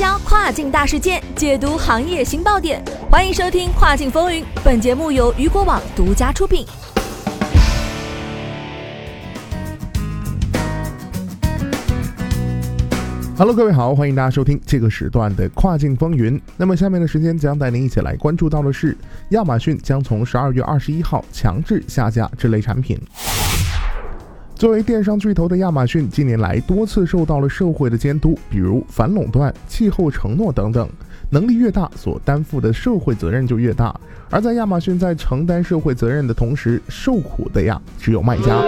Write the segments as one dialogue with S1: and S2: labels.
S1: 销跨境大事件，解读行业新爆点。欢迎收听《跨境风云》，本节目由雨果网独家出品。
S2: Hello，各位好，欢迎大家收听这个时段的《跨境风云》。那么下面的时间将带您一起来关注到的是，亚马逊将从十二月二十一号强制下架这类产品。作为电商巨头的亚马逊，近年来多次受到了社会的监督，比如反垄断、气候承诺等等。能力越大，所担负的社会责任就越大。而在亚马逊在承担社会责任的同时，受苦的呀只有卖家。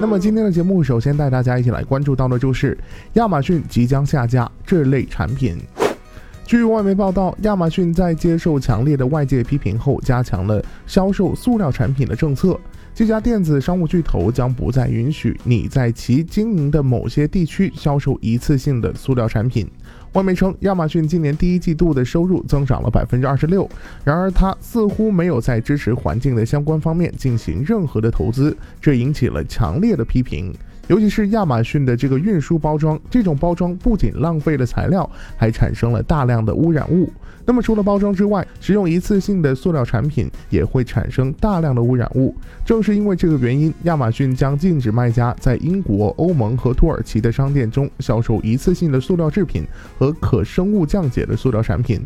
S2: 那么今天的节目，首先带大家一起来关注到的就是亚马逊即将下架这类产品。据外媒报道，亚马逊在接受强烈的外界批评后，加强了销售塑料产品的政策。这家电子商务巨头将不再允许你在其经营的某些地区销售一次性的塑料产品。外媒称，亚马逊今年第一季度的收入增长了百分之二十六。然而，它似乎没有在支持环境的相关方面进行任何的投资，这引起了强烈的批评。尤其是亚马逊的这个运输包装，这种包装不仅浪费了材料，还产生了大量的污染物。那么除了包装之外，使用一次性的塑料产品也会产生大量的污染物。正是因为这个原因，亚马逊将禁止卖家在英国、欧盟和土耳其的商店中销售一次性的塑料制品和可生物降解的塑料产品。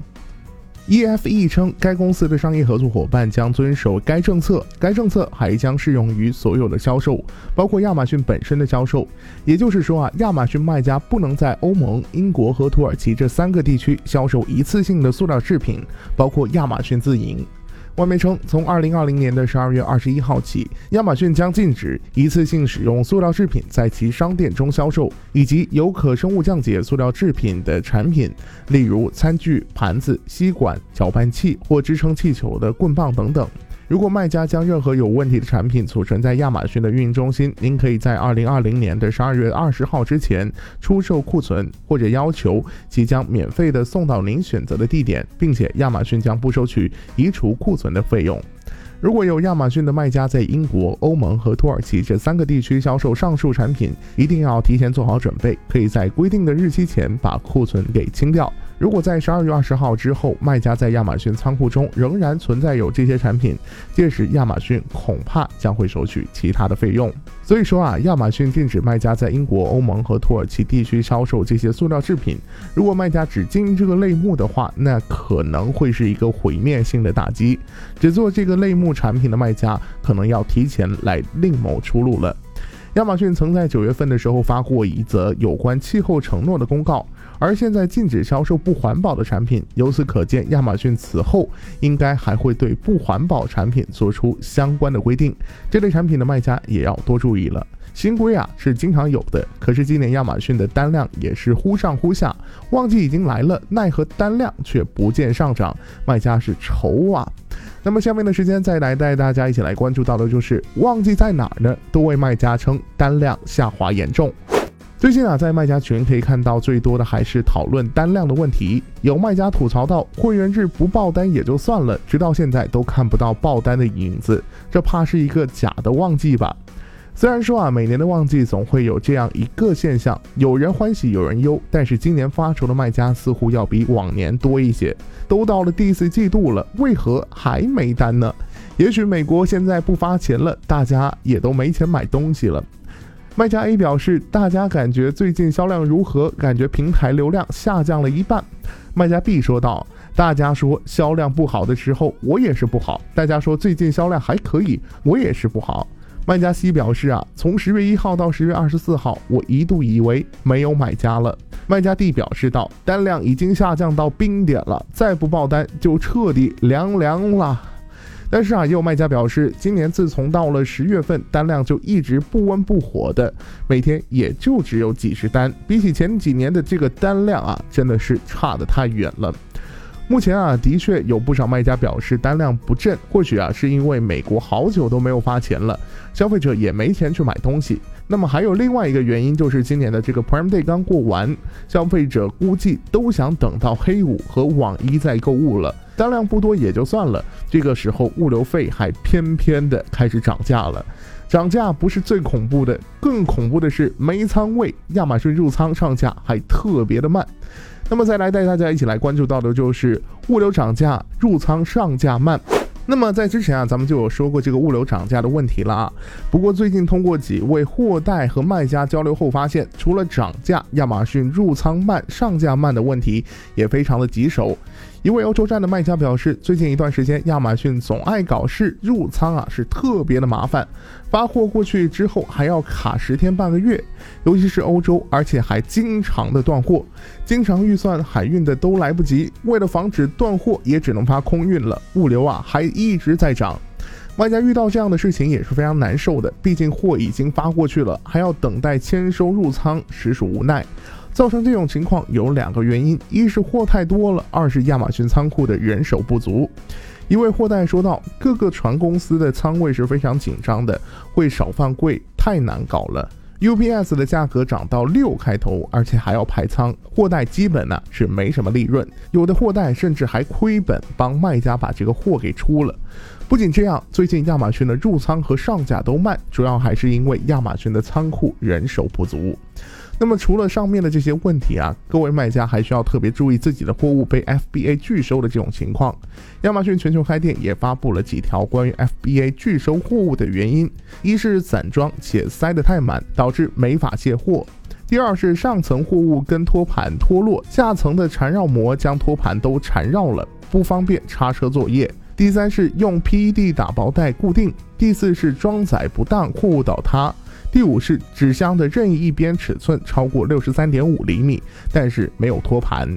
S2: EFE 称，该公司的商业合作伙伴将遵守该政策。该政策还将适用于所有的销售，包括亚马逊本身的销售。也就是说啊，亚马逊卖家不能在欧盟、英国和土耳其这三个地区销售一次性的塑料制品，包括亚马逊自营。外媒称，从二零二零年的十二月二十一号起，亚马逊将禁止一次性使用塑料制品在其商店中销售，以及有可生物降解塑料制品的产品，例如餐具、盘子、吸管、搅拌器或支撑气球的棍棒等等。如果卖家将任何有问题的产品储存在亚马逊的运营中心，您可以在二零二零年的十二月二十号之前出售库存，或者要求即将免费的送到您选择的地点，并且亚马逊将不收取移除库存的费用。如果有亚马逊的卖家在英国、欧盟和土耳其这三个地区销售上述产品，一定要提前做好准备，可以在规定的日期前把库存给清掉。如果在十二月二十号之后，卖家在亚马逊仓库中仍然存在有这些产品，届时亚马逊恐怕将会收取其他的费用。所以说啊，亚马逊禁止卖家在英国、欧盟和土耳其地区销售这些塑料制品。如果卖家只经营这个类目的话，那可能会是一个毁灭性的打击。只做这个类目木产品的卖家，可能要提前来另谋出路了。亚马逊曾在九月份的时候发过一则有关气候承诺的公告，而现在禁止销售不环保的产品。由此可见，亚马逊此后应该还会对不环保产品做出相关的规定。这类产品的卖家也要多注意了。新规啊是经常有的，可是今年亚马逊的单量也是忽上忽下，旺季已经来了，奈何单量却不见上涨，卖家是愁啊。那么下面的时间再来带大家一起来关注到的就是旺季在哪儿呢？多位卖家称单量下滑严重。最近啊，在卖家群可以看到最多的还是讨论单量的问题，有卖家吐槽到会员日不爆单也就算了，直到现在都看不到爆单的影子，这怕是一个假的旺季吧。虽然说啊，每年的旺季总会有这样一个现象，有人欢喜有人忧，但是今年发愁的卖家似乎要比往年多一些。都到了第四季度了，为何还没单呢？也许美国现在不发钱了，大家也都没钱买东西了。卖家 A 表示，大家感觉最近销量如何？感觉平台流量下降了一半。卖家 B 说道，大家说销量不好的时候，我也是不好；大家说最近销量还可以，我也是不好。卖家 C 表示啊，从十月一号到十月二十四号，我一度以为没有买家了。卖家 D 表示道，单量已经下降到冰点了，再不爆单就彻底凉凉了。但是啊，也有卖家表示，今年自从到了十月份，单量就一直不温不火的，每天也就只有几十单，比起前几年的这个单量啊，真的是差得太远了。目前啊，的确有不少卖家表示单量不振，或许啊是因为美国好久都没有发钱了，消费者也没钱去买东西。那么还有另外一个原因，就是今年的这个 Prime Day 刚过完，消费者估计都想等到黑五和网一再购物了，单量不多也就算了，这个时候物流费还偏偏的开始涨价了。涨价不是最恐怖的，更恐怖的是没仓位，亚马逊入仓上架还特别的慢。那么再来带大家一起来关注到的就是物流涨价，入仓上架慢。那么在之前啊，咱们就有说过这个物流涨价的问题了啊。不过最近通过几位货代和卖家交流后发现，除了涨价，亚马逊入仓慢、上架慢的问题也非常的棘手。一位欧洲站的卖家表示，最近一段时间，亚马逊总爱搞事，入仓啊是特别的麻烦，发货过去之后还要卡十天半个月，尤其是欧洲，而且还经常的断货，经常预算海运的都来不及，为了防止断货，也只能发空运了，物流啊还一直在涨，卖家遇到这样的事情也是非常难受的，毕竟货已经发过去了，还要等待签收入仓，实属无奈。造成这种情况有两个原因：一是货太多了，二是亚马逊仓库的人手不足。一位货代说道：“各个船公司的仓位是非常紧张的，会少放柜，太难搞了。UPS 的价格涨到六开头，而且还要排仓，货代基本呢是没什么利润，有的货代甚至还亏本帮卖家把这个货给出了。不仅这样，最近亚马逊的入仓和上架都慢，主要还是因为亚马逊的仓库人手不足。”那么除了上面的这些问题啊，各位卖家还需要特别注意自己的货物被 FBA 拒收的这种情况。亚马逊全球开店也发布了几条关于 FBA 拒收货物的原因：一是散装且塞得太满，导致没法卸货；第二是上层货物跟托盘脱落，下层的缠绕膜将托盘都缠绕了，不方便叉车作业；第三是用 PED 打包袋固定；第四是装载不当，货物倒塌。第五是纸箱的任意一边尺寸超过六十三点五厘米，但是没有托盘。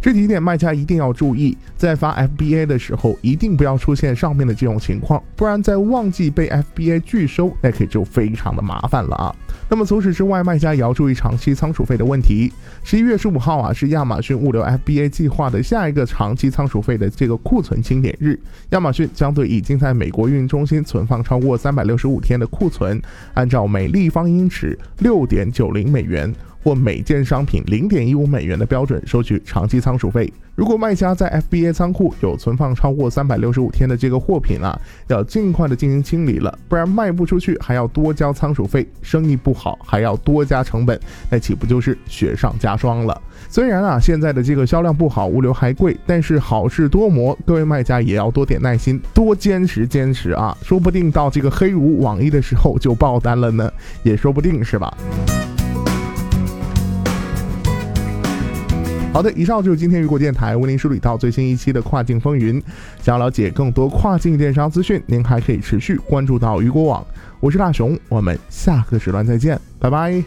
S2: 这几点卖家一定要注意，在发 FBA 的时候，一定不要出现上面的这种情况，不然在旺季被 FBA 拒收，那可就非常的麻烦了啊。那么除此之外，卖家也要注意长期仓储费的问题。十一月十五号啊，是亚马逊物流 FBA 计划的下一个长期仓储费的这个库存清点日，亚马逊将对已经在美国运营中心存放超过三百六十五天的库存，按照每立方英尺六点九零美元。或每件商品零点一五美元的标准收取长期仓储费。如果卖家在 FBA 仓库有存放超过三百六十五天的这个货品啊，要尽快的进行清理了，不然卖不出去还要多交仓储费，生意不好还要多加成本，那岂不就是雪上加霜了？虽然啊现在的这个销量不好，物流还贵，但是好事多磨，各位卖家也要多点耐心，多坚持坚持啊，说不定到这个黑五网易的时候就爆单了呢，也说不定是吧？好的，以上就是今天雨果电台为您梳理到最新一期的跨境风云。想要了解更多跨境电商资讯，您还可以持续关注到雨果网。我是大雄，我们下个时段再见，拜拜。